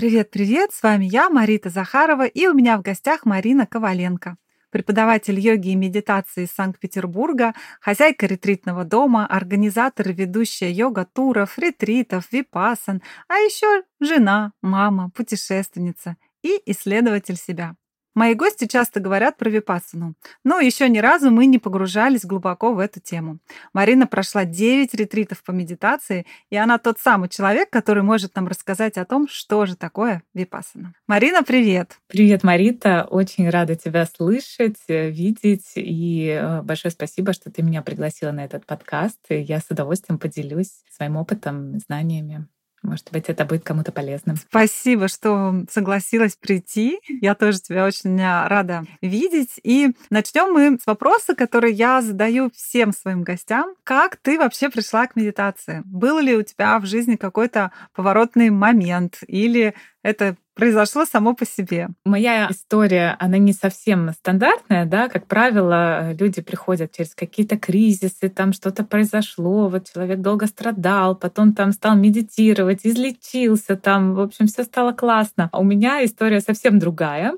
Привет-привет, с вами я, Марита Захарова, и у меня в гостях Марина Коваленко, преподаватель йоги и медитации из Санкт-Петербурга, хозяйка ретритного дома, организатор и ведущая йога-туров, ретритов, випасан, а еще жена, мама, путешественница и исследователь себя. Мои гости часто говорят про випассану, но еще ни разу мы не погружались глубоко в эту тему. Марина прошла 9 ретритов по медитации, и она тот самый человек, который может нам рассказать о том, что же такое випассана. Марина, привет! Привет, Марита! Очень рада тебя слышать, видеть, и э, большое спасибо, что ты меня пригласила на этот подкаст. Я с удовольствием поделюсь своим опытом, знаниями. Может быть, это будет кому-то полезным. Спасибо, что согласилась прийти. Я тоже тебя очень а, рада видеть. И начнем мы с вопроса, который я задаю всем своим гостям. Как ты вообще пришла к медитации? Был ли у тебя в жизни какой-то поворотный момент? Или это произошло само по себе. Моя история, она не совсем стандартная, да, как правило, люди приходят через какие-то кризисы, там что-то произошло, вот человек долго страдал, потом там стал медитировать, излечился, там, в общем, все стало классно. А у меня история совсем другая.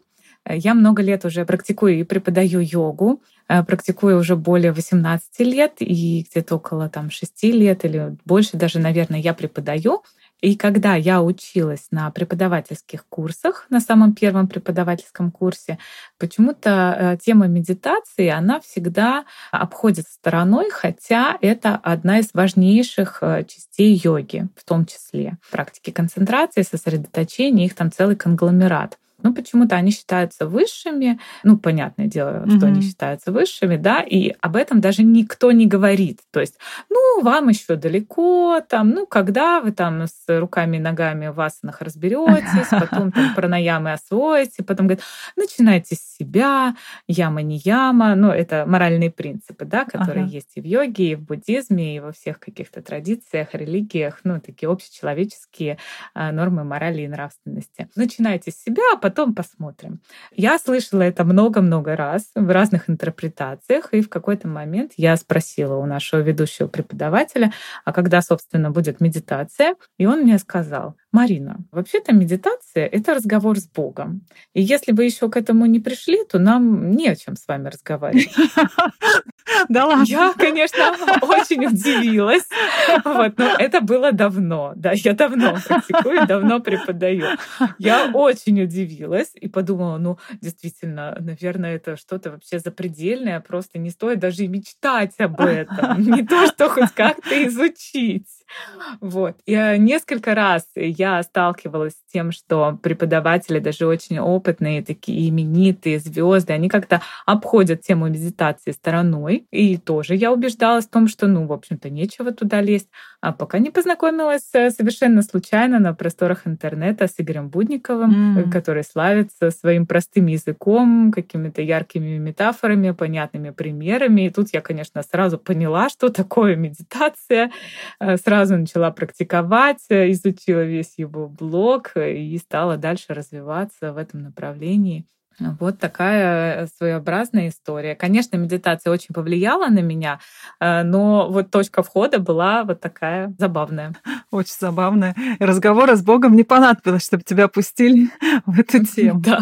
Я много лет уже практикую и преподаю йогу, э, практикую уже более 18 лет, и где-то около там, 6 лет или больше даже, наверное, я преподаю. И когда я училась на преподавательских курсах, на самом первом преподавательском курсе, почему-то э, тема медитации, она всегда обходит стороной, хотя это одна из важнейших э, частей йоги, в том числе практики концентрации, сосредоточения, их там целый конгломерат. Ну, почему-то они считаются высшими. Ну, понятное дело, что они считаются высшими, да, и об этом даже никто не говорит. То есть, ну, вам еще далеко, там, ну, когда вы там с руками и ногами в асанах разберетесь, потом там пранаямы освоите, потом говорят, начинайте с себя, яма не яма. Ну, это моральные принципы, да, которые ага. есть и в йоге, и в буддизме, и во всех каких-то традициях, религиях, ну, такие общечеловеческие а, нормы морали и нравственности. Начинайте с себя, а потом потом посмотрим. Я слышала это много-много раз в разных интерпретациях, и в какой-то момент я спросила у нашего ведущего преподавателя, а когда, собственно, будет медитация, и он мне сказал, Марина, вообще-то медитация — это разговор с Богом. И если вы еще к этому не пришли, то нам не о чем с вами разговаривать. Да ладно. Я, конечно, очень удивилась. Вот, но это было давно. Да, я давно практикую, давно преподаю. Я очень удивилась и подумала, ну, действительно, наверное, это что-то вообще запредельное, просто не стоит даже и мечтать об этом. Не то, что хоть как-то изучить. Вот. И э, несколько раз я сталкивалась с тем, что преподаватели, даже очень опытные, такие именитые звезды, они как-то обходят тему медитации стороной. И тоже я убеждалась в том, что, ну, в общем-то, нечего туда лезть. А пока не познакомилась э, совершенно случайно на просторах интернета с Игорем Будниковым, mm. который славится своим простым языком, какими-то яркими метафорами, понятными примерами. И тут я, конечно, сразу поняла, что такое медитация. Сразу сразу начала практиковать, э, изучила весь его блог э, и стала дальше развиваться в этом направлении. Вот такая своеобразная история. Конечно, медитация очень повлияла на меня, э, но вот точка входа была вот такая забавная. Очень забавная. И разговора с Богом не понадобилось, чтобы тебя пустили в эту тему. Да.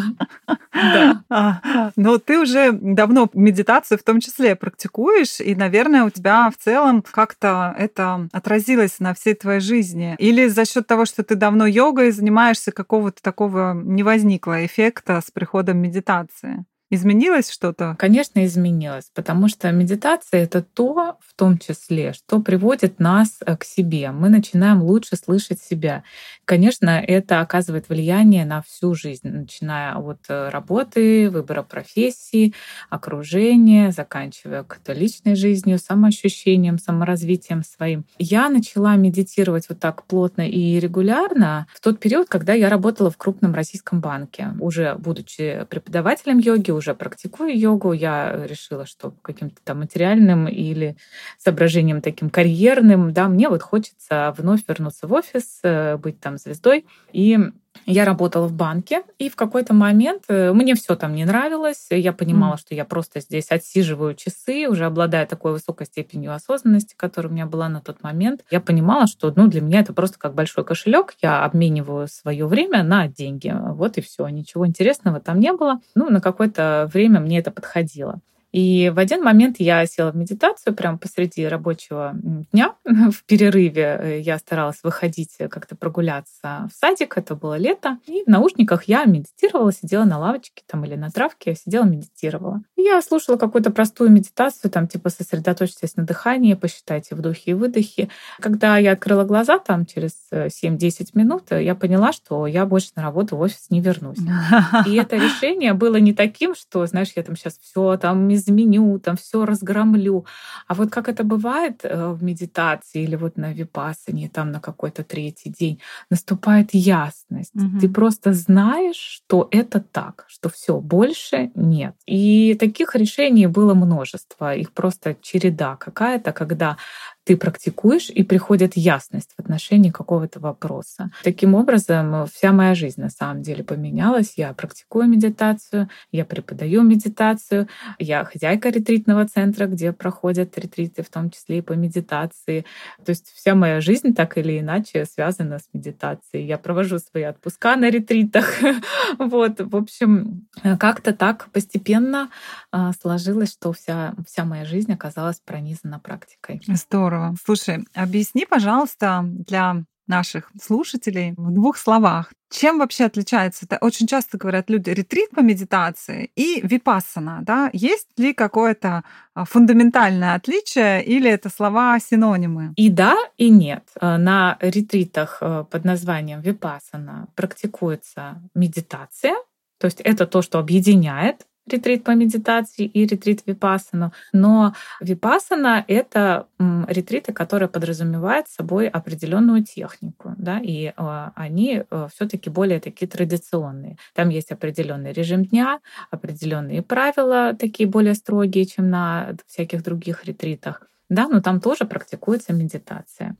да. А, но ты уже давно медитацию в том числе практикуешь, и, наверное, у тебя в целом как-то это отразилось на всей твоей жизни. Или за счет того, что ты давно йогой занимаешься, какого-то такого не возникло эффекта с приходом медитации? медитации. Изменилось что-то? Конечно, изменилось, потому что медитация — это то, в том числе, что приводит нас э, к себе. Мы начинаем лучше слышать себя. Конечно, это оказывает влияние на всю жизнь, начиная от э, работы, выбора профессии, окружения, заканчивая как-то личной жизнью, самоощущением, саморазвитием своим. Я начала медитировать вот так плотно и регулярно в тот период, когда я работала в крупном российском банке. Уже будучи преподавателем йоги, уже практикую йогу, я решила, что каким-то там материальным или соображением таким карьерным, да, мне вот хочется вновь вернуться в офис, э, быть там звездой. И я работала в банке, и в какой-то момент э, мне все там не нравилось. Я понимала, mm. что я просто здесь отсиживаю часы, уже обладая такой высокой степенью осознанности, которая у меня была на тот момент. Я понимала, что ну, для меня это просто как большой кошелек. Я обмениваю свое время на деньги. Вот и все. Ничего интересного там не было. Ну, на какое-то время мне это подходило. И в один момент я села в медитацию прямо посреди рабочего дня. В перерыве э, я старалась выходить э, как-то прогуляться в садик, это было лето. И в наушниках я медитировала, сидела на лавочке там или на травке, сидела, медитировала. И я слушала какую-то простую медитацию, там типа сосредоточьтесь на дыхании, посчитайте вдохи и выдохи. Когда я открыла глаза там через 7-10 э, минут, я поняла, что я больше на работу в офис не вернусь. И это решение было не таким, что, знаешь, я там сейчас все там изменю, там все разгромлю. А вот как это бывает э, в медитации или вот на випасане, там на какой-то третий день, наступает ясность. Угу. Ты просто знаешь, что это так, что все больше нет. И таких решений было множество. Их просто череда какая-то, когда ты практикуешь, и приходит ясность в отношении какого-то вопроса. Таким образом, вся моя жизнь на самом деле поменялась. Я практикую медитацию, я преподаю медитацию, я хозяйка ретритного центра, где проходят ретриты, в том числе и по медитации. То есть вся моя жизнь так или иначе связана с медитацией. Я провожу свои отпуска на ретритах. Вот, в общем, как-то так постепенно а, сложилось, что вся, вся моя жизнь оказалась пронизана практикой. Здорово Здорово. Слушай, объясни, пожалуйста, для наших слушателей в двух словах. Чем вообще отличается? Это очень часто говорят люди ретрит по медитации и випассана. Да? Есть ли какое-то а, фундаментальное отличие или это слова синонимы? И да, и нет. Э, на ретритах э, под названием випассана практикуется медитация, то есть это то, что объединяет ретрит по медитации и ретрит випассану. Но випассана — это ретриты, которые подразумевают собой определенную технику, да, и э, они э, все таки более такие традиционные. Там есть определенный режим дня, определенные правила, такие более строгие, чем на всяких других ретритах. Да, но там тоже практикуется медитация.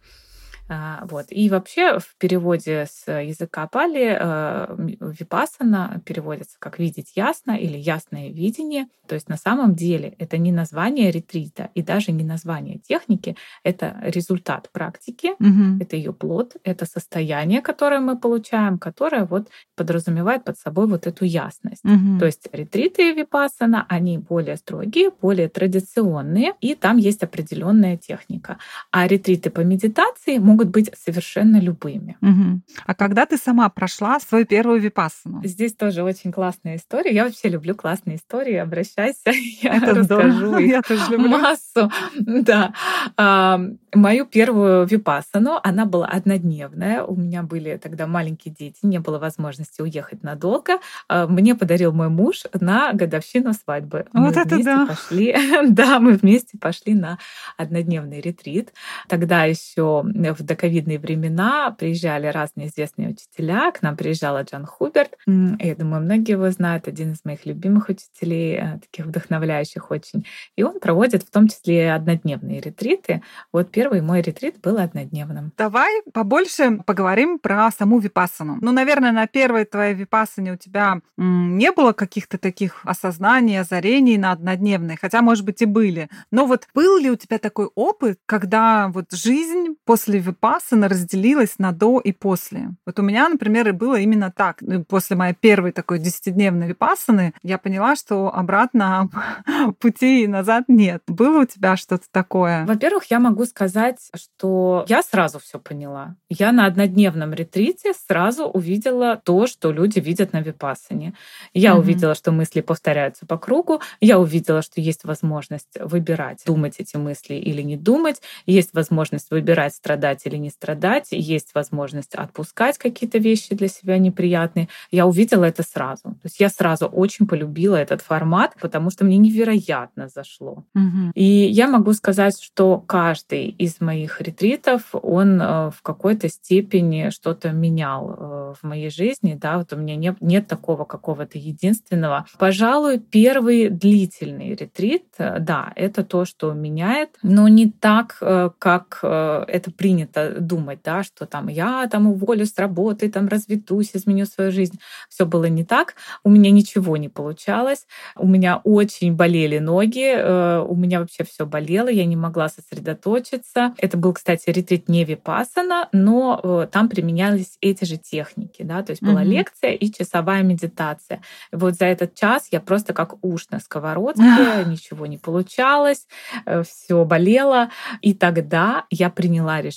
А, вот. И вообще в переводе с языка пали э, випасана переводится как «видеть ясно» или «ясное видение». То есть на самом деле это не название ретрита и даже не название техники, это результат практики, угу. это ее плод, это состояние, которое мы получаем, которое вот подразумевает под собой вот эту ясность. Угу. То есть ретриты випасана, они более строгие, более традиционные, и там есть определенная техника. А ретриты по медитации могут могут быть совершенно любыми. Угу. А когда ты сама прошла свою первую випассану? Здесь тоже очень классная история. Я вообще люблю классные истории. Обращайся, я Это расскажу их я массу. Да. А, мою первую випассану, она была однодневная. У меня были тогда маленькие дети, не было возможности уехать надолго. А, мне подарил мой муж на годовщину свадьбы. Вот мы это да. Пошли, да, мы вместе пошли на однодневный ретрит. Тогда еще в доковидные времена приезжали разные известные учителя. К нам приезжала Джан Хуберт. Я думаю, многие его знают. Один из моих любимых учителей, э, таких вдохновляющих очень. И он проводит в том числе однодневные ретриты. Вот первый мой ретрит был однодневным. Давай побольше поговорим про саму випассану. Ну, наверное, на первой твоей випассане у тебя не было каких-то таких осознаний, озарений на однодневной, хотя, может быть, и были. Но вот был ли у тебя такой опыт, когда вот жизнь после випассана разделилась на до и после. Вот у меня, например, и было именно так. Ну, после моей первой такой десятидневной випассаны я поняла, что обратно пути назад нет. Было у тебя что-то такое? Во-первых, я могу сказать, что я сразу все поняла. Я на однодневном ретрите сразу увидела то, что люди видят на випассане. Я угу. увидела, что мысли повторяются по кругу. Я увидела, что есть возможность выбирать, думать эти мысли или не думать. Есть возможность выбирать, страдать или не страдать. Есть возможность отпускать какие-то вещи для себя неприятные. Я увидела это сразу. То есть я сразу очень полюбила этот формат, потому что мне невероятно зашло. Угу. И я могу сказать, что каждый из моих ретритов, он э, в какой-то степени что-то менял э, в моей жизни. Да, вот у меня нет, нет такого какого-то единственного. Пожалуй, первый длительный ретрит, э, да, это то, что меняет, но не так, как это принято думать, да, что там я там уволюсь с работы, там разведусь, изменю свою жизнь. Все было не так. У меня ничего не получалось. У меня очень болели ноги, у меня вообще все болело, я не могла сосредоточиться. Это был, кстати, ретрит не випасана, но э, там применялись эти же техники, да, то есть была угу. лекция и часовая медитация. Вот за этот час я просто как уж на сковородке, ничего не получалось, э, все болело. И тогда я приняла решение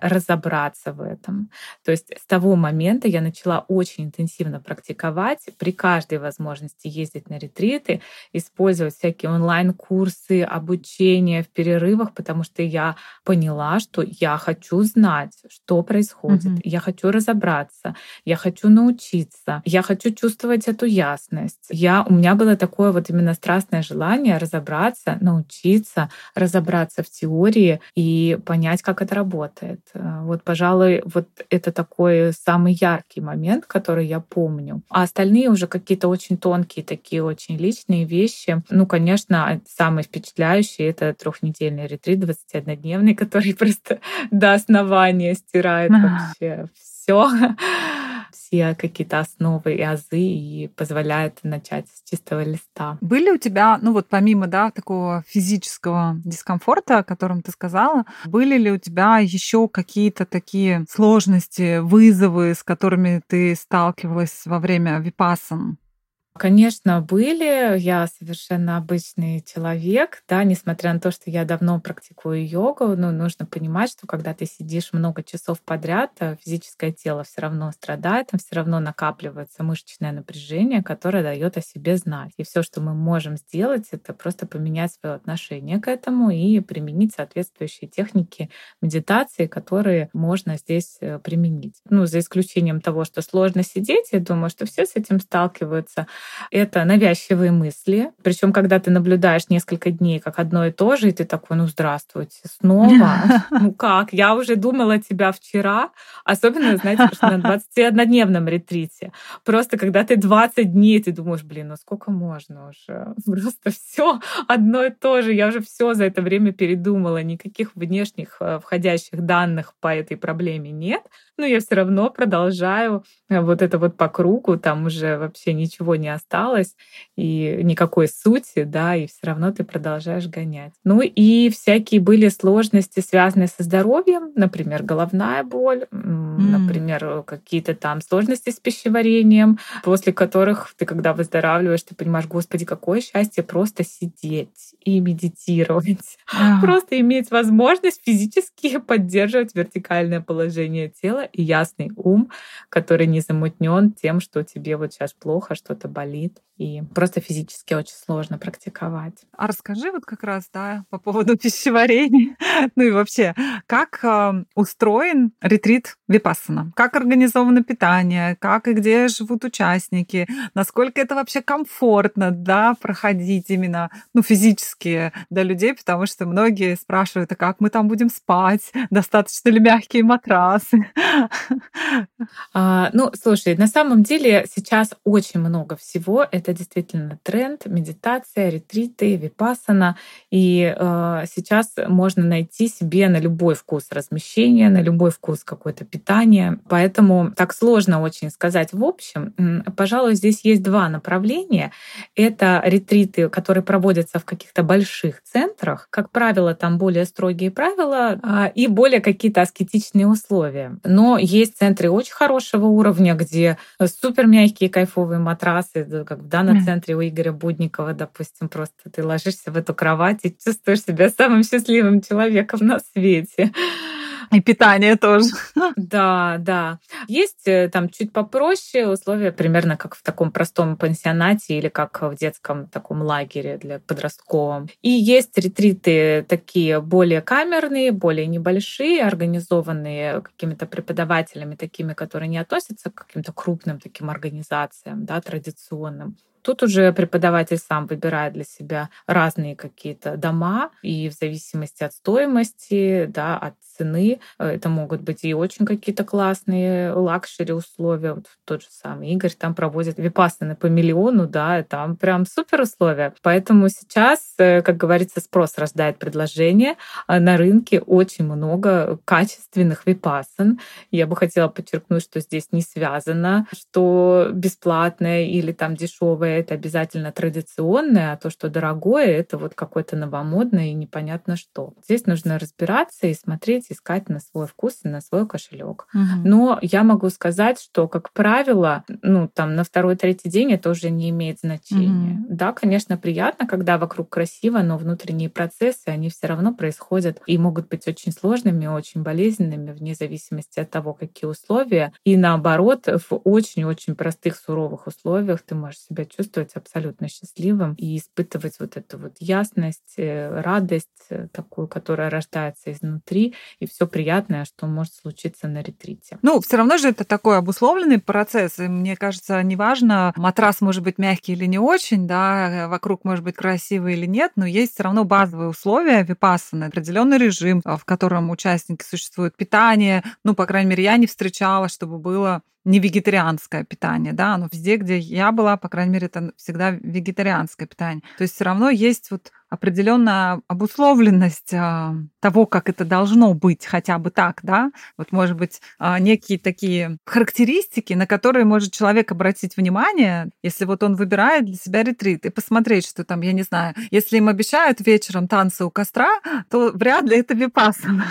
разобраться в этом. То есть с того момента я начала очень интенсивно практиковать, при каждой возможности ездить на ретриты, использовать всякие онлайн-курсы, обучение в перерывах, потому что я поняла, что я хочу знать, что происходит, mm-hmm. я хочу разобраться, я хочу научиться, я хочу чувствовать эту ясность. Я, у меня было такое вот именно страстное желание разобраться, научиться, разобраться в теории и понять, как это работает. Э, вот, пожалуй, вот это такой самый яркий момент, который я помню. А остальные уже какие-то очень тонкие, такие очень личные вещи. Ну, конечно, самый впечатляющий — это трехнедельный ретрит, 21-дневный, который просто до основания стирает вообще все все какие-то основы и азы и позволяет начать с чистого листа. Были у тебя, ну вот помимо, да, такого физического дискомфорта, о котором ты сказала, были ли у тебя еще какие-то такие сложности, вызовы, с которыми ты сталкивалась во время випасан? Конечно, были. Я совершенно обычный человек, да, несмотря на то, что я давно практикую йогу, но нужно понимать, что когда ты сидишь много часов подряд, э, физическое тело все равно страдает, там все равно накапливается мышечное напряжение, которое дает о себе знать. И все, что мы можем сделать, это просто поменять свое отношение к этому и применить соответствующие техники медитации, которые можно здесь э, применить. Ну, за исключением того, что сложно сидеть, я думаю, что все с этим сталкиваются это навязчивые мысли. Причем, когда ты наблюдаешь несколько дней как одно и то же, и ты такой, ну здравствуйте, снова. Ну как? Я уже думала тебя вчера. Особенно, знаете, что на 21-дневном ретрите. Просто когда ты 20 дней, ты думаешь, блин, ну сколько можно уже? Просто все одно и то же. Я уже все за это время передумала. Никаких внешних э, входящих данных по этой проблеме нет. Но я все равно продолжаю э, вот это вот по кругу. Там уже вообще ничего не осталось, и никакой сути, да, и все равно ты продолжаешь гонять. Ну и всякие были сложности, связанные со здоровьем, например, головная боль, mm. например, какие-то там сложности с пищеварением, после которых ты, когда выздоравливаешь, ты понимаешь, господи, какое счастье просто сидеть и медитировать, yeah. просто иметь возможность физически поддерживать вертикальное положение тела и ясный ум, который не замутнен тем, что тебе вот сейчас плохо, что-то болит, и просто физически очень сложно практиковать. А расскажи вот как раз, да, по поводу пищеварения, ну и вообще, как э, устроен ретрит Випассана? Как организовано питание? Как и где живут участники? Насколько это вообще комфортно, да, проходить именно, ну, физически для людей, потому что многие спрашивают, а как мы там будем спать? Достаточно ли мягкие матрасы? А, ну, слушай, на самом деле сейчас очень много всего. Это действительно тренд, медитация, ретриты, випасана. И э, сейчас можно найти себе на любой вкус размещения, на любой вкус какое-то питание. Поэтому так сложно очень сказать в общем. Пожалуй, здесь есть два направления. Это ретриты, которые проводятся в каких-то больших центрах. Как правило, там более строгие правила а, и более какие-то аскетичные условия. Но есть центры очень хорошего уровня, где супер мягкие кайфовые матрасы, как в данном центре у Игоря Будникова, допустим, просто ты ложишься в эту кровать и чувствуешь себя самым счастливым человеком на свете. И питание тоже. Да, да. Есть э, там чуть попроще условия, примерно как в таком простом пансионате или как в детском таком лагере для подростковом. И есть ретриты такие более камерные, более небольшие, организованные какими-то преподавателями, такими, которые не относятся к каким-то крупным таким организациям, да, традиционным. Тут уже преподаватель сам выбирает для себя разные какие-то дома, и в зависимости от стоимости, да, от цены, э, это могут быть и очень какие-то классные luxury условия. Вот тот же самый Игорь там проводит випассаны по миллиону, да, там прям супер условия. Поэтому сейчас, э, как говорится, спрос рождает предложение. А на рынке очень много качественных випассан. Я бы хотела подчеркнуть, что здесь не связано, что бесплатное или там дешевое это обязательно традиционное, а то, что дорогое, это вот какое-то новомодное и непонятно что. Здесь нужно разбираться и смотреть, искать на свой вкус и на свой кошелек. Угу. Но я могу сказать, что, как правило, ну, там на второй-третий день это уже не имеет значения. Угу. Да, конечно, приятно, когда вокруг красиво, но внутренние процессы, они все равно происходят и могут быть очень сложными, очень болезненными, вне зависимости от того, какие условия. И наоборот, в очень-очень простых, суровых условиях ты можешь себя чувствовать чувствовать абсолютно счастливым и испытывать вот эту вот ясность, э, радость э, такую, которая рождается изнутри, и все приятное, что может случиться на ретрите. Ну, все равно же это такой обусловленный процесс, и мне кажется, неважно, матрас может быть мягкий или не очень, да, вокруг может быть красивый или нет, но есть все равно базовые условия випассаны, определенный режим, в котором участники существуют, питание, ну, по крайней мере, я не встречала, чтобы было не вегетарианское питание, да, но везде, где я была, по крайней мере, это всегда вегетарианское питание. То есть все равно есть вот определенная обусловленность а, того, как это должно быть, хотя бы так, да. Вот, может быть, а, некие такие характеристики, на которые может человек обратить внимание, если вот он выбирает для себя ретрит и посмотреть, что там, я не знаю, если им обещают вечером танцы у костра, то вряд ли это випассана.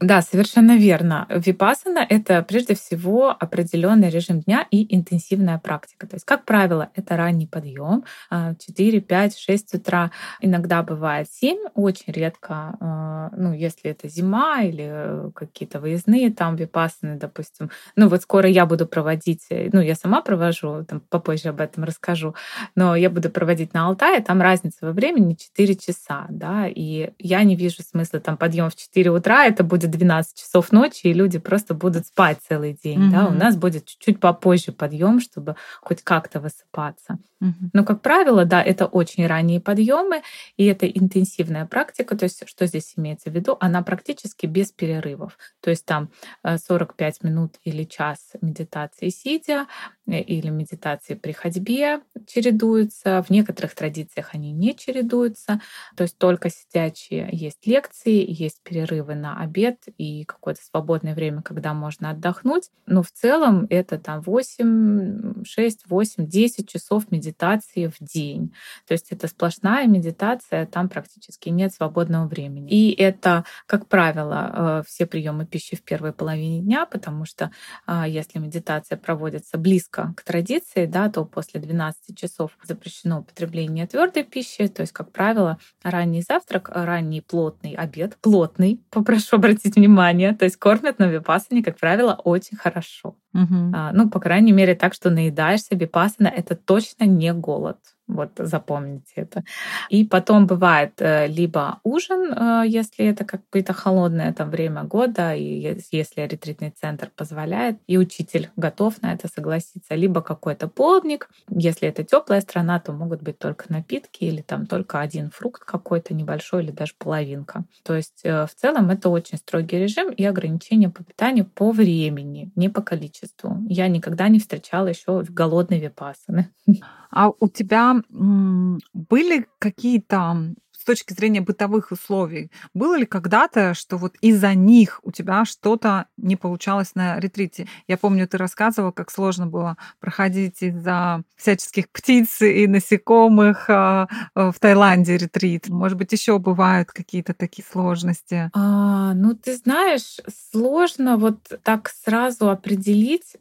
Да, совершенно верно. Випассана — это прежде всего определенный режим дня и интенсивная практика. То есть, как правило, это ранний подъем, 4, 5, 6 6 утра, иногда бывает 7, очень редко, а, ну, если это зима или какие-то выездные там випасаны, допустим. Ну, вот скоро я буду проводить, э, ну, я сама провожу, там попозже об этом расскажу, но я буду проводить на Алтае, там разница во времени 4 часа, да, и я не вижу смысла там подъем в 4 утра, это будет 12 часов ночи, и люди просто будут спать целый день, mm-hmm. да, у нас будет чуть-чуть попозже подъем, чтобы хоть как-то высыпаться. Mm-hmm. Но, как правило, да, это очень ранние ранние подъемы, и это интенсивная практика, то есть что здесь имеется в виду? Она практически без перерывов. То есть там 45 э, минут или час медитации сидя, или медитации при ходьбе чередуются. В некоторых традициях они не чередуются. То есть только сидячие есть лекции, есть перерывы на обед и какое-то свободное время, когда можно отдохнуть. Но в целом это там 8, 6, 8, 10 часов медитации в день. То есть это сплошная медитация, там практически нет свободного времени. И это, как правило, э, все приемы пищи в первой половине дня, потому что а, если медитация проводится близко к традиции, да, то после 12 часов запрещено употребление твердой пищи, то есть, как правило, ранний завтрак, ранний плотный обед, плотный, попрошу обратить внимание, то есть кормят на випассане, как правило, очень хорошо. Угу. Ну, по крайней мере, так, что наедаешься, випассана — это точно не голод. Вот запомните это. И потом бывает э, либо ужин, э, если это какое-то холодное там время года, и если ретритный центр позволяет, и учитель готов на это согласиться, либо какой-то полдник. Если это теплая страна, то могут быть только напитки или там только один фрукт какой-то небольшой или даже половинка. То есть э, в целом это очень строгий режим и ограничения по питанию по времени, не по количеству. Я никогда не встречала еще голодной випасаны. А у тебя были какие-то точки зрения бытовых условий, было ли когда-то, что вот из-за них у тебя что-то не получалось на ретрите? Я помню, ты рассказывала, как сложно было проходить из-за всяческих птиц и насекомых а, в Таиланде ретрит. Может быть, еще бывают какие-то такие сложности? А, ну, ты знаешь, сложно вот так сразу определить,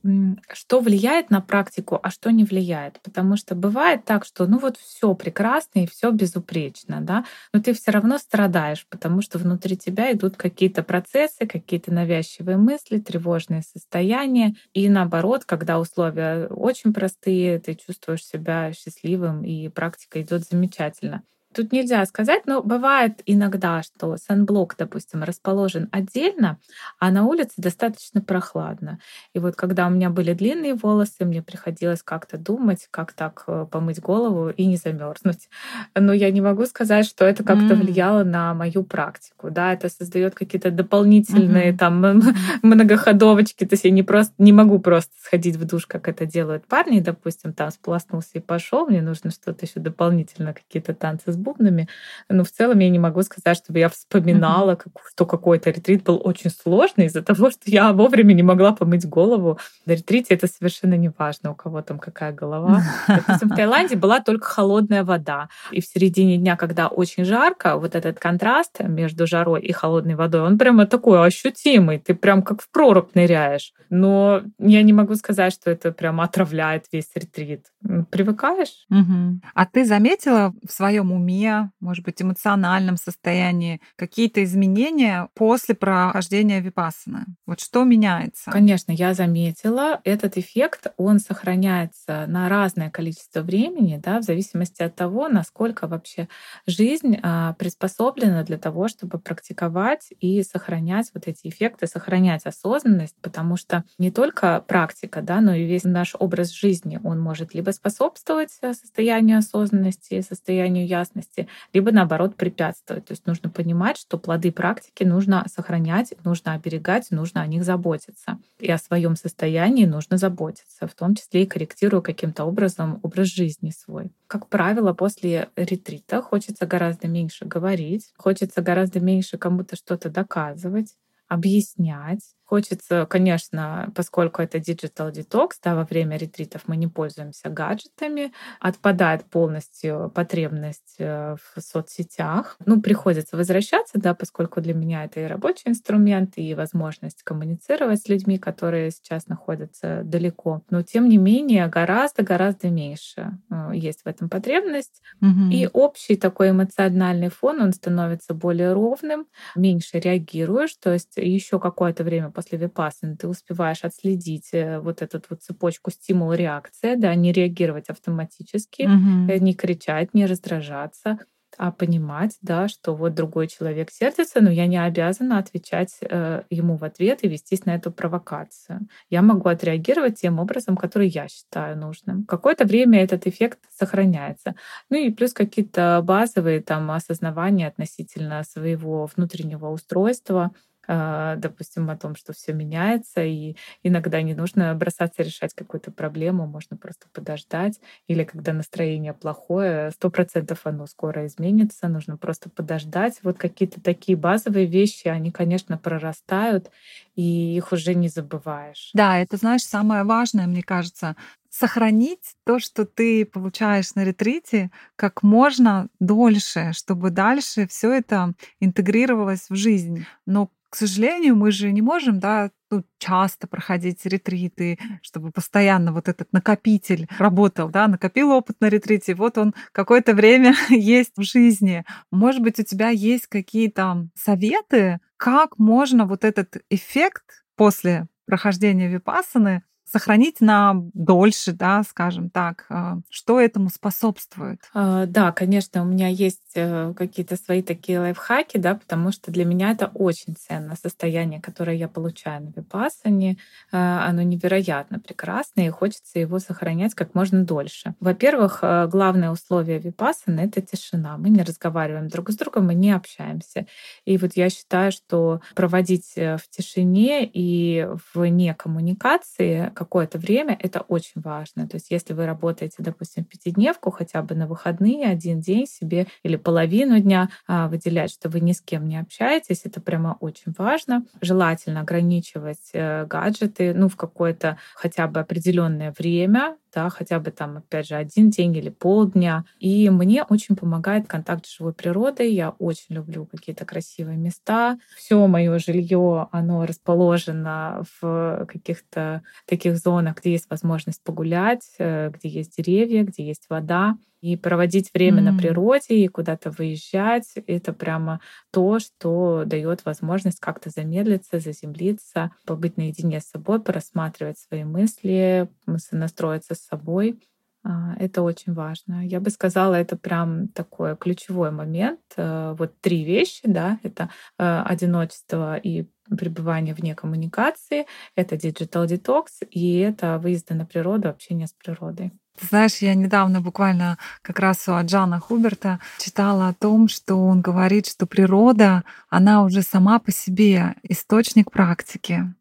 что влияет на практику, а что не влияет. Потому что бывает так, что ну вот все прекрасно и все безупречно, да, но ты все равно страдаешь, потому что внутри тебя идут какие-то процессы, какие-то навязчивые мысли, тревожные состояния. И наоборот, когда условия очень простые, ты чувствуешь себя счастливым, и практика идет замечательно. Тут нельзя сказать, но бывает иногда, что санблок, допустим, расположен отдельно, а на улице достаточно прохладно. И вот когда у меня были длинные волосы, мне приходилось как-то думать, как так э, помыть голову и не замерзнуть. Но я не могу сказать, что это как-то mm. влияло на мою практику. Да, это создает какие-то дополнительные mm-hmm. там многоходовочки. То есть я не просто не могу просто сходить в душ, как это делают парни, допустим, там сполоснулся и пошел. Мне нужно что-то еще дополнительно, какие-то танцы с бубнами. Но в целом я не могу сказать, чтобы я вспоминала, что какой-то ретрит был очень сложный из-за того, что я вовремя не могла помыть голову. На ретрите это совершенно не важно, у кого там какая голова. Допустим, в Таиланде была только холодная вода. И в середине дня, когда очень жарко, вот этот контраст между жарой и холодной водой, он прямо такой ощутимый. Ты прям как в прорубь ныряешь. Но я не могу сказать, что это прямо отравляет весь ретрит. Привыкаешь. Угу. А ты заметила в своем уме уме, может быть, эмоциональном состоянии какие-то изменения после прохождения випассаны? Вот что меняется? Конечно, я заметила. Этот эффект, он сохраняется на разное количество времени, да, в зависимости от того, насколько вообще жизнь а, приспособлена для того, чтобы практиковать и сохранять вот эти эффекты, сохранять осознанность, потому что не только практика, да, но и весь наш образ жизни, он может либо способствовать э, состоянию осознанности, состоянию ясности, безопасности, либо наоборот препятствовать. То есть нужно понимать, что плоды практики нужно сохранять, нужно оберегать, нужно о них заботиться. И о своем состоянии нужно заботиться, в том числе и корректируя каким-то образом образ жизни свой. Как правило, после ретрита хочется гораздо меньше говорить, хочется гораздо меньше кому-то что-то доказывать объяснять, Хочется, конечно, поскольку это digital detox, да, во время ретритов мы не пользуемся гаджетами, отпадает полностью потребность э, в соцсетях. Ну, приходится возвращаться, да, поскольку для меня это и рабочий инструмент, и возможность коммуницировать с людьми, которые сейчас находятся далеко. Но, тем не менее, гораздо-гораздо меньше э, есть в этом потребность. Угу. И общий такой эмоциональный фон, он становится более ровным, меньше реагируешь, то есть еще какое-то время после випассаны ты успеваешь отследить э, вот эту вот цепочку стимул-реакция, да, не реагировать автоматически, угу. не кричать, не раздражаться, а понимать, да, что вот другой человек сердится, но я не обязана отвечать э, ему в ответ и вестись на эту провокацию. Я могу отреагировать тем образом, который я считаю нужным. Какое-то время этот эффект сохраняется. Ну и плюс какие-то базовые там осознавания относительно своего внутреннего устройства, допустим, о том, что все меняется, и иногда не нужно бросаться решать какую-то проблему, можно просто подождать. Или когда настроение плохое, сто процентов оно скоро изменится, нужно просто подождать. Вот какие-то такие базовые вещи, они, конечно, прорастают, и их уже не забываешь. Да, это, знаешь, самое важное, мне кажется, сохранить то, что ты получаешь на ретрите, как можно дольше, чтобы дальше все это интегрировалось в жизнь. Но к сожалению, мы же не можем, да, ну, часто проходить ретриты, чтобы постоянно вот этот накопитель работал, да, накопил опыт на ретрите, вот он какое-то время есть в жизни. Может быть, у тебя есть какие-то советы, как можно вот этот эффект после прохождения випассаны сохранить на дольше, да, скажем так? А, что этому способствует? А, да, конечно, у меня есть э, какие-то свои такие лайфхаки, да, потому что для меня это очень ценно. Состояние, которое я получаю на випассане, а, оно невероятно прекрасное, и хочется его сохранять как можно дольше. Во-первых, э, главное условие випассаны — это тишина. Мы не разговариваем друг с другом, мы не общаемся. И вот я считаю, что проводить э, в тишине и вне коммуникации какое-то время, это очень важно. То есть если вы работаете, допустим, пятидневку, хотя бы на выходные, один день себе или половину дня а, выделять, что вы ни с кем не общаетесь, это прямо очень важно. Желательно ограничивать э, гаджеты, ну, в какое-то хотя бы определенное время, да, хотя бы там, опять же, один день или полдня. И мне очень помогает контакт с живой природой. Я очень люблю какие-то красивые места. Все мое жилье, оно расположено в каких-то таких зонах, где есть возможность погулять, э, где есть деревья, где есть вода. И проводить время mm. на природе и куда-то выезжать — это прямо то, что дает возможность как-то замедлиться, заземлиться, побыть наедине с собой, порассматривать свои мысли, настроиться собой. А, это очень важно. Я бы сказала, это прям такой ключевой момент. Э, вот три вещи, да, это э, одиночество и пребывание вне коммуникации, это digital detox и это выезды на природу, общение с природой. Знаешь, я недавно буквально как раз у Джана Хуберта читала о том, что он говорит, что природа, она уже сама по себе источник практики.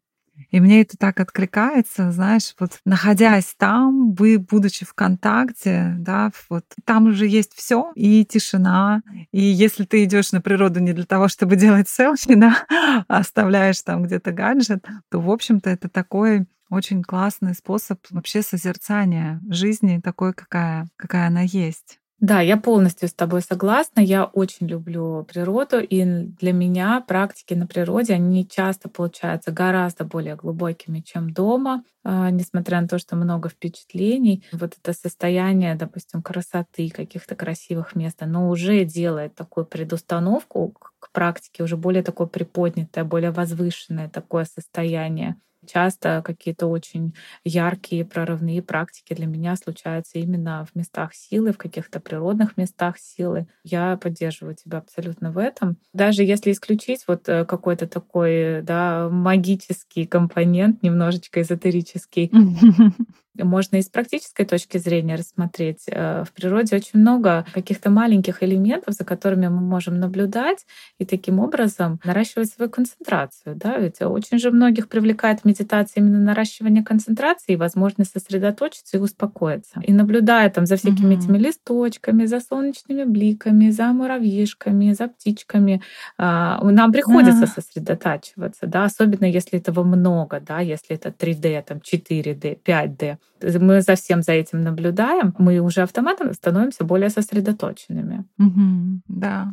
И мне это так откликается, знаешь, вот находясь там, вы, будучи в контакте, да, вот там уже есть все и тишина. И если ты идешь на природу не для того, чтобы делать селфи, да, а оставляешь там где-то гаджет, то, в общем-то, это такой очень классный способ вообще созерцания жизни такой, какая, какая она есть. Да, я полностью с тобой согласна. Я очень люблю природу, и для меня практики на природе, они часто получаются гораздо более глубокими, чем дома, а, несмотря на то, что много впечатлений. Вот это состояние, допустим, красоты, каких-то красивых мест, оно уже делает такую предустановку к практике, уже более такое приподнятое, более возвышенное такое состояние. Часто какие-то очень яркие прорывные практики для меня случаются именно в местах силы, в каких-то природных местах силы. Я поддерживаю тебя абсолютно в этом. Даже если исключить вот э, какой-то такой да, магический компонент, немножечко эзотерический, можно и с практической точки зрения рассмотреть. Э, в природе очень много каких-то маленьких элементов, за которыми мы можем наблюдать и таким образом наращивать свою концентрацию. Да? Ведь очень же многих привлекает медитация именно наращивание концентрации и возможность сосредоточиться и успокоиться. И наблюдая там за всякими mm-hmm. этими листочками, за солнечными бликами, за муравьишками, за птичками, а, нам приходится mm-hmm. сосредотачиваться, да, особенно если этого много, да, если это 3D, там 4D, 5D мы за всем за этим наблюдаем, мы уже автоматом становимся более сосредоточенными. Угу, да.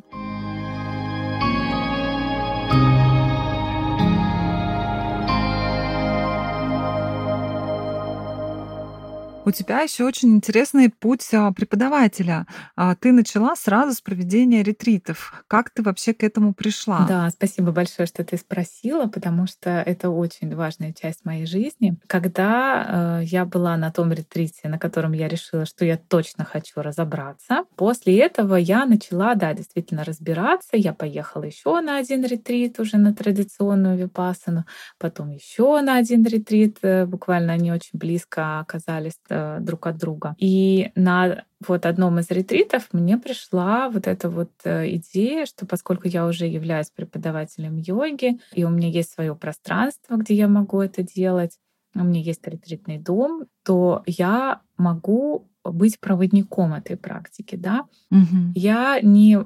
У тебя еще очень интересный путь а, преподавателя. А, ты начала сразу с проведения ретритов. Как ты вообще к этому пришла? Да, спасибо большое, что ты спросила, потому что это очень важная часть моей жизни. Когда э, я была на том ретрите, на котором я решила, что я точно хочу разобраться, после этого я начала, да, действительно разбираться. Я поехала еще на один ретрит уже на традиционную випасану, потом еще на один ретрит, э, буквально они очень близко оказались Э, друг от друга. И на вот одном из ретритов мне пришла вот эта вот э, идея, что поскольку я уже являюсь преподавателем йоги, и у меня есть свое пространство, где я могу это делать, у меня есть ретритный дом, то я могу быть проводником этой практики, да. Угу. Я не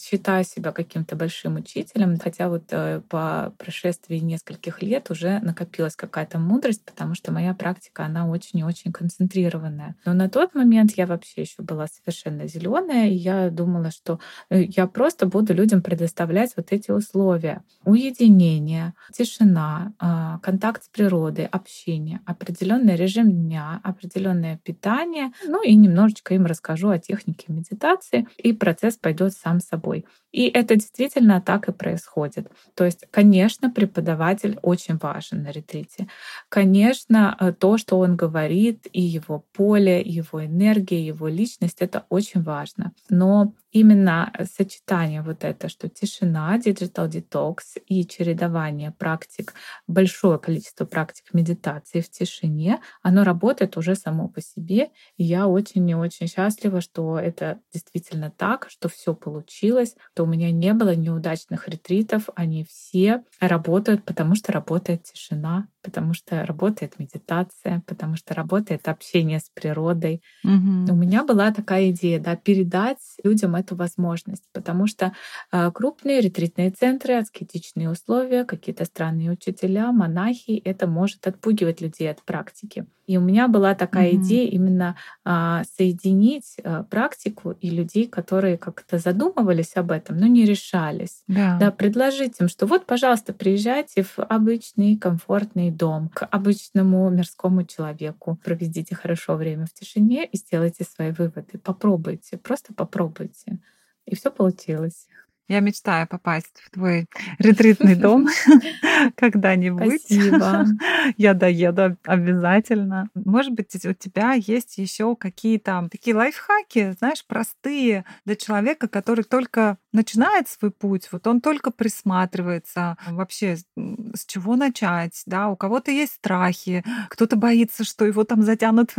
считаю себя каким-то большим учителем, хотя вот э, по прошествии нескольких лет уже накопилась какая-то мудрость, потому что моя практика, она очень и очень концентрированная. Но на тот момент я вообще еще была совершенно зеленая, и я думала, что э, я просто буду людям предоставлять вот эти условия. Уединение, тишина, а, контакт с природой, общение, определенный режим дня, определенное питание — Ну и немножечко им расскажу о технике медитации, и процесс пойдет сам собой. И это действительно так и происходит. То есть, конечно, преподаватель очень важен на ретрите. Конечно, э, то, что он говорит, и его поле, его энергия, его личность, это очень важно. Но именно сочетание вот это, что тишина, digital detox и чередование практик, большое количество практик медитации в тишине, оно работает уже само по себе. И я очень и очень счастлива, что это действительно так, что все получилось, что у меня не было неудачных ретритов, они все работают, потому что работает тишина, потому что работает медитация, потому что работает общение с природой. Угу. У меня была такая идея, да, передать людям эту возможность, потому что э, крупные ретритные центры, аскетичные условия, какие-то странные учителя, монахи, это может отпугивать людей от практики. И у меня была такая mm-hmm. идея именно а, соединить а, практику и людей, которые как-то задумывались об этом, но не решались. Да. да, предложить им, что вот, пожалуйста, приезжайте в обычный комфортный дом к обычному мирскому человеку, проведите хорошо время в тишине и сделайте свои выводы. Попробуйте, просто попробуйте. И все получилось. Я мечтаю попасть в твой ретритный дом когда-нибудь. Спасибо. Я доеду обязательно. Может быть, у тебя есть еще какие-то такие лайфхаки, знаешь, простые для человека, который только начинает свой путь, вот он только присматривается вообще, с чего начать, да, у кого-то есть страхи, кто-то боится, что его там затянут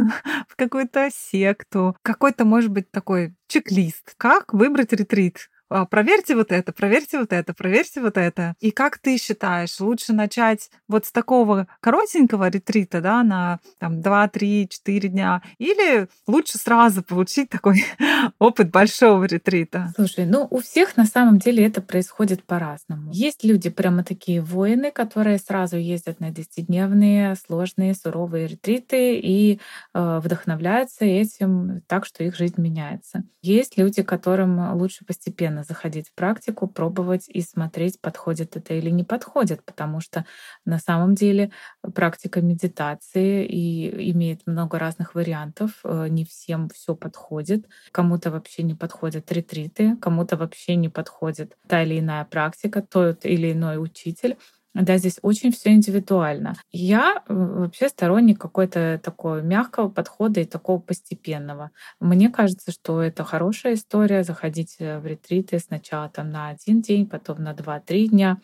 в какую-то секту. Какой-то, может быть, такой чек-лист, как выбрать ретрит проверьте вот это, проверьте вот это, проверьте вот это. И как ты считаешь, лучше начать вот с такого коротенького ретрита, да, на там 2, 3, 4 дня, или лучше сразу получить такой опыт большого ретрита? Слушай, ну у всех на самом деле это происходит по-разному. Есть люди прямо такие воины, которые сразу ездят на 10-дневные сложные, суровые ретриты и э, вдохновляются этим так, что их жизнь меняется. Есть люди, которым лучше постепенно постоянно заходить в практику, пробовать и смотреть, подходит это или не подходит, потому что на самом деле практика медитации и имеет много разных вариантов. Э, не всем все подходит. Кому-то вообще не подходят ретриты, кому-то вообще не подходит та или иная практика, тот или иной учитель. Да, здесь очень все индивидуально. Я э, вообще сторонник какой-то такого мягкого подхода и такого постепенного. Мне кажется, что это хорошая история заходить э, в ретриты сначала там на один день, потом на два-три дня,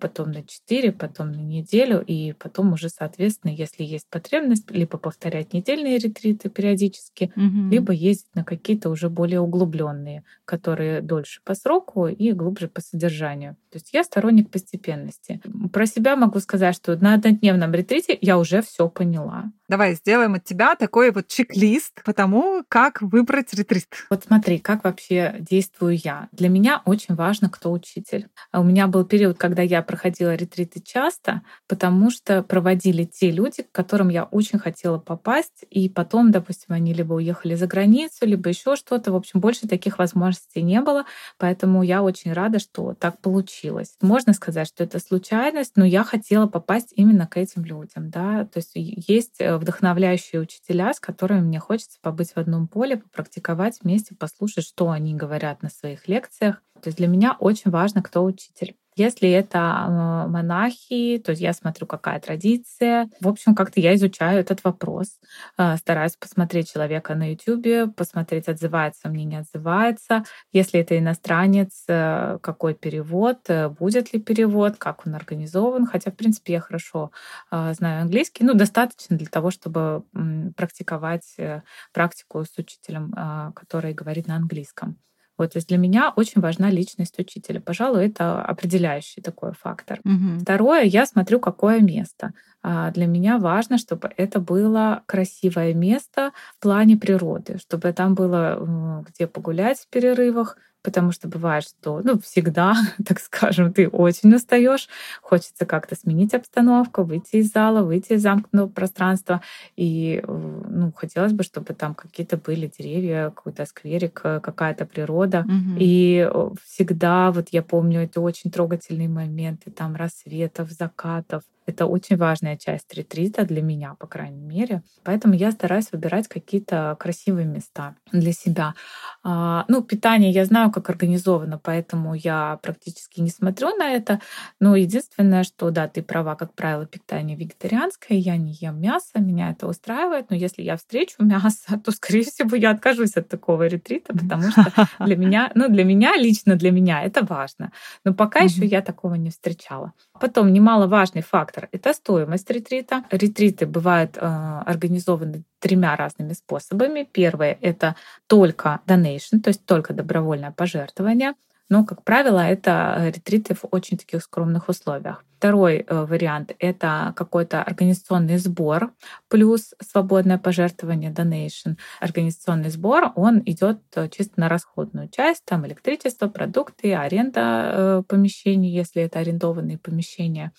потом на 4, потом на неделю, и потом уже, соответственно, если есть потребность, либо повторять недельные ретриты периодически, угу. либо ездить на какие-то уже более углубленные, которые дольше по сроку и глубже по содержанию. То есть я сторонник постепенности. Про себя могу сказать, что на однодневном ретрите я уже все поняла. Давай сделаем от тебя такой вот чек-лист по тому, как выбрать ретрит. Вот смотри, как вообще действую я. Для меня очень важно, кто учитель. А у меня был период, когда я проходила ретриты часто, потому что проводили те люди, к которым я очень хотела попасть, и потом, допустим, они либо уехали за границу, либо еще что-то. В общем, больше таких возможностей не было, поэтому я очень рада, что так получилось. Можно сказать, что это случайность, но я хотела попасть именно к этим людям. Да? То есть есть э, вдохновляющие учителя, с которыми мне хочется побыть в одном поле, попрактиковать вместе, послушать, что они говорят на своих лекциях. То есть для меня очень важно, кто учитель. Если это а, монахи, то я смотрю, какая традиция. В общем, как-то я изучаю этот вопрос. А, стараюсь посмотреть человека на YouTube, посмотреть, отзывается мне, не отзывается. Если это иностранец, э, какой перевод, э, будет ли перевод, как он организован. Хотя, в принципе, я хорошо а, знаю английский. Ну, достаточно для того, чтобы практиковать э, практику с учителем, который говорит на английском. Вот, то есть для меня очень важна личность учителя. Пожалуй, это определяющий такой фактор. Угу. Второе, я смотрю, какое место. А, для меня важно, чтобы это было красивое место в плане природы, чтобы там было где погулять в перерывах, потому что бывает, что ну, всегда, так скажем, ты очень устаешь, хочется как-то сменить обстановку, выйти из зала, выйти из замкнутого пространства. И ну, хотелось бы, чтобы там какие-то были деревья, какой-то скверик, э, какая-то природа. Угу. И всегда, вот я помню, это очень трогательные моменты, там рассветов, закатов, Это очень важная часть ретрита для меня, по крайней мере. Поэтому я стараюсь выбирать какие-то красивые места для себя. А, ну, питание я знаю, как организовано, поэтому я практически не смотрю на это. Но единственное, что да, ты права, как правило, питание вегетарианское, я не ем мясо, меня это устраивает. Но если я встречу мясо, то, скорее всего, я откажусь от такого ретрита, потому что для меня, ну, для меня, лично для меня это важно. Но пока еще я такого не встречала. Потом немаловажный фактор — это стоимость ретрита. Ретриты бывают э, организованы тремя разными способами. Первое — это только donation, то есть только добровольное пожертвование. Но, как правило, это э, ретриты в очень таких скромных условиях. Второй э, вариант — это какой-то организационный сбор плюс свободное пожертвование, donation. Организационный сбор, он идет э, чисто на расходную часть, там электричество, продукты, аренда помещений, если это арендованные помещения.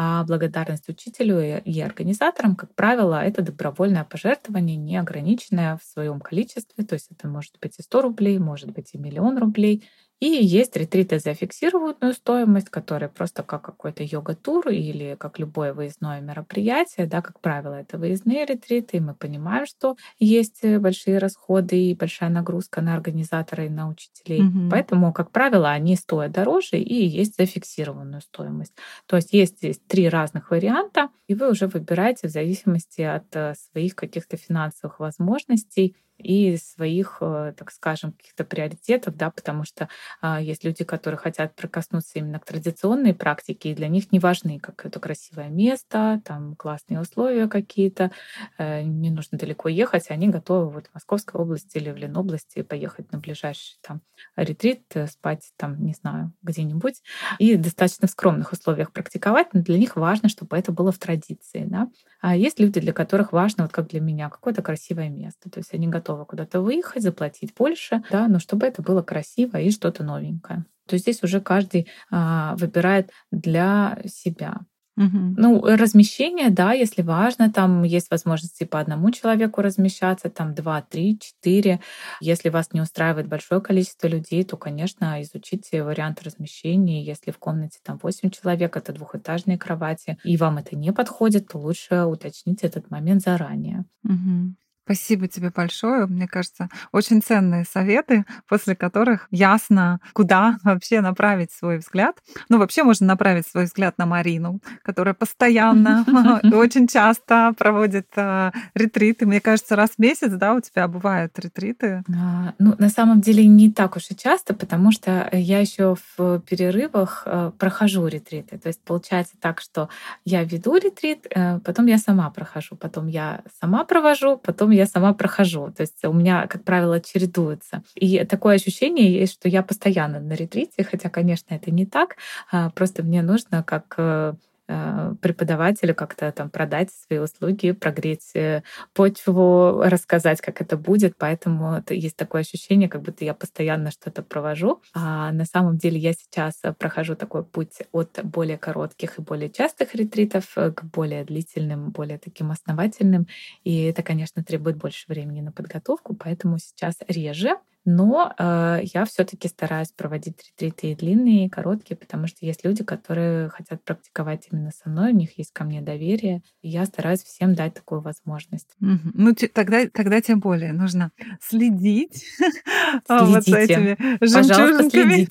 А благодарность учителю и организаторам, как правило, это добровольное пожертвование, неограниченное в своем количестве. То есть это может быть и 100 рублей, может быть и миллион рублей. И есть ретриты за фиксированную стоимость, которые просто как какой-то йога-тур или как любое выездное мероприятие. Да, как правило, это выездные ретриты, и мы понимаем, что есть э, большие расходы и большая нагрузка на организатора и на учителей. Угу. Поэтому, как правило, они стоят дороже и есть за фиксированную стоимость. То есть есть здесь три разных варианта, и вы уже выбираете в зависимости от э, своих каких-то финансовых возможностей и своих, э, так скажем, каких-то приоритетов, да, потому что а, есть люди, которые хотят прикоснуться именно к традиционной практике, и для них не важны, как это красивое место, там классные условия какие-то, э, не нужно далеко ехать, они готовы вот в Московской области или в Ленобласти поехать на ближайший там ретрит, э, спать там, не знаю, где-нибудь, и достаточно в скромных условиях практиковать, но для них важно, чтобы это было в традиции, да. А есть люди, для которых важно, вот как для меня, какое-то красивое место, то есть они готовы готова куда-то выехать, заплатить больше, да, но чтобы это было красиво и что-то новенькое. То есть здесь уже каждый а, выбирает для себя. Угу. Ну, размещение, да, если важно, там есть возможности по одному человеку размещаться, там два, три, четыре. Если вас не устраивает большое количество людей, то, конечно, изучите вариант размещения. Если в комнате там 8 человек, это двухэтажные кровати, и вам это не подходит, то лучше уточнить этот момент заранее. Угу. Спасибо тебе большое. Мне кажется, очень ценные советы, после которых ясно, куда вообще направить свой взгляд. Ну, вообще можно направить свой взгляд на Марину, которая постоянно, очень часто проводит а, ретриты. Мне кажется, раз в месяц, да, у тебя бывают ретриты? А, ну, на самом деле не так уж и часто, потому что я еще в перерывах э, прохожу ретриты. То есть получается так, что я веду ретрит, э, потом я сама прохожу, потом я сама провожу, потом сама прохожу. То есть у меня, как правило, чередуется. И такое ощущение есть, что я постоянно на ретрите, хотя, конечно, это не так. А просто мне нужно как Э, преподавателю как-то там продать свои услуги, прогреть э, почву, рассказать, как это будет. Поэтому это есть такое ощущение, как будто я постоянно что-то провожу. А на самом деле я сейчас прохожу такой путь от более коротких и более частых ретритов к более длительным, более таким основательным. И это, конечно, требует больше времени на подготовку, поэтому сейчас реже но э, я все-таки стараюсь проводить ретриты и длинные, и короткие, потому что есть люди, которые хотят практиковать именно со мной, у них есть ко мне доверие, и я стараюсь всем дать такую возможность. Угу. Ну, тогда, тогда тем более нужно следить а, вот с этими жемчужинками.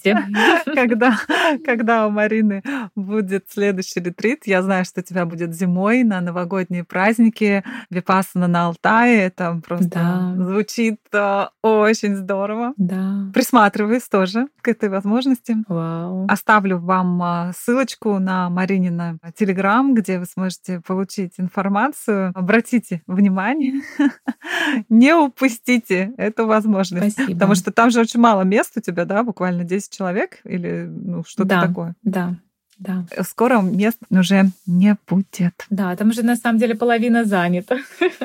когда, когда у Марины будет следующий ретрит, я знаю, что у тебя будет зимой на новогодние праздники, Випассана на Алтае, это просто звучит э, очень здорово здорово. Да. Присматриваюсь тоже к этой возможности. Вау. Оставлю вам а, ссылочку на Маринина Телеграм, где вы сможете получить информацию. Обратите внимание, не упустите эту возможность. Спасибо. Потому что там же очень мало мест у тебя, да, буквально 10 человек или ну, что-то да, такое. Да, да. Скоро мест уже не будет. Да, там уже на самом деле половина занята.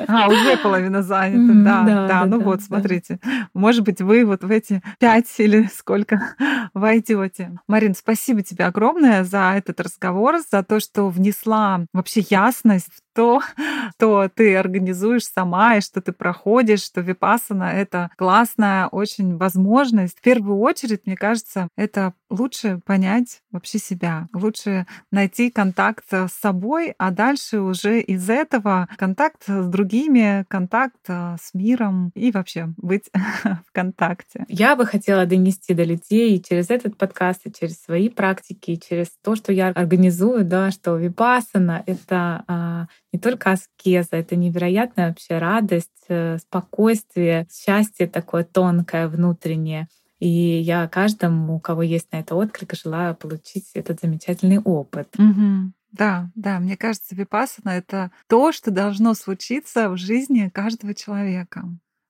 А, уже половина занята, да, да, да. Ну вот, смотрите. Может быть, вы вот в эти пять или сколько войдете. Марин, спасибо тебе огромное за этот разговор, за то, что внесла вообще ясность в то, то ты организуешь сама, и что ты проходишь, что випасана — это классная очень возможность. В первую очередь, мне кажется, это лучше понять вообще себя, лучше найти контакт с собой, а дальше уже из этого контакт с другими, контакт э, с миром и вообще быть в контакте. Я бы хотела донести до людей через этот подкаст, и через свои практики, и через то, что я организую, да, что випасана — это а, не только аскеза, это невероятная вообще радость, э, спокойствие, счастье такое тонкое внутреннее. И я каждому, у кого есть на это отклик, желаю получить этот замечательный опыт. Угу. Да, да, мне кажется, випасана — это то, что должно случиться в жизни каждого человека.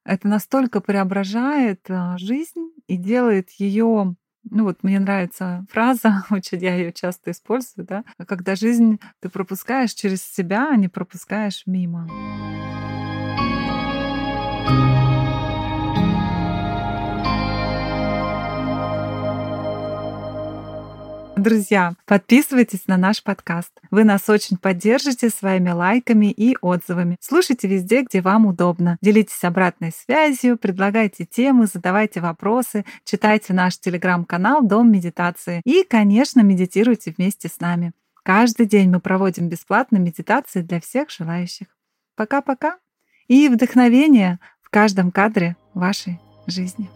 Это настолько преображает э, жизнь и делает ее ну вот мне нравится фраза, очень я ее часто использую, да, когда жизнь ты пропускаешь через себя, а не пропускаешь мимо. Друзья, подписывайтесь на наш подкаст. Вы нас очень поддержите своими лайками и отзывами. Слушайте везде, где вам удобно. Делитесь обратной связью, предлагайте темы, задавайте вопросы, читайте наш телеграм-канал «Дом медитации» и, конечно, медитируйте вместе с нами. Каждый день мы проводим бесплатно медитации для всех желающих. Пока-пока. И вдохновение в каждом кадре вашей жизни.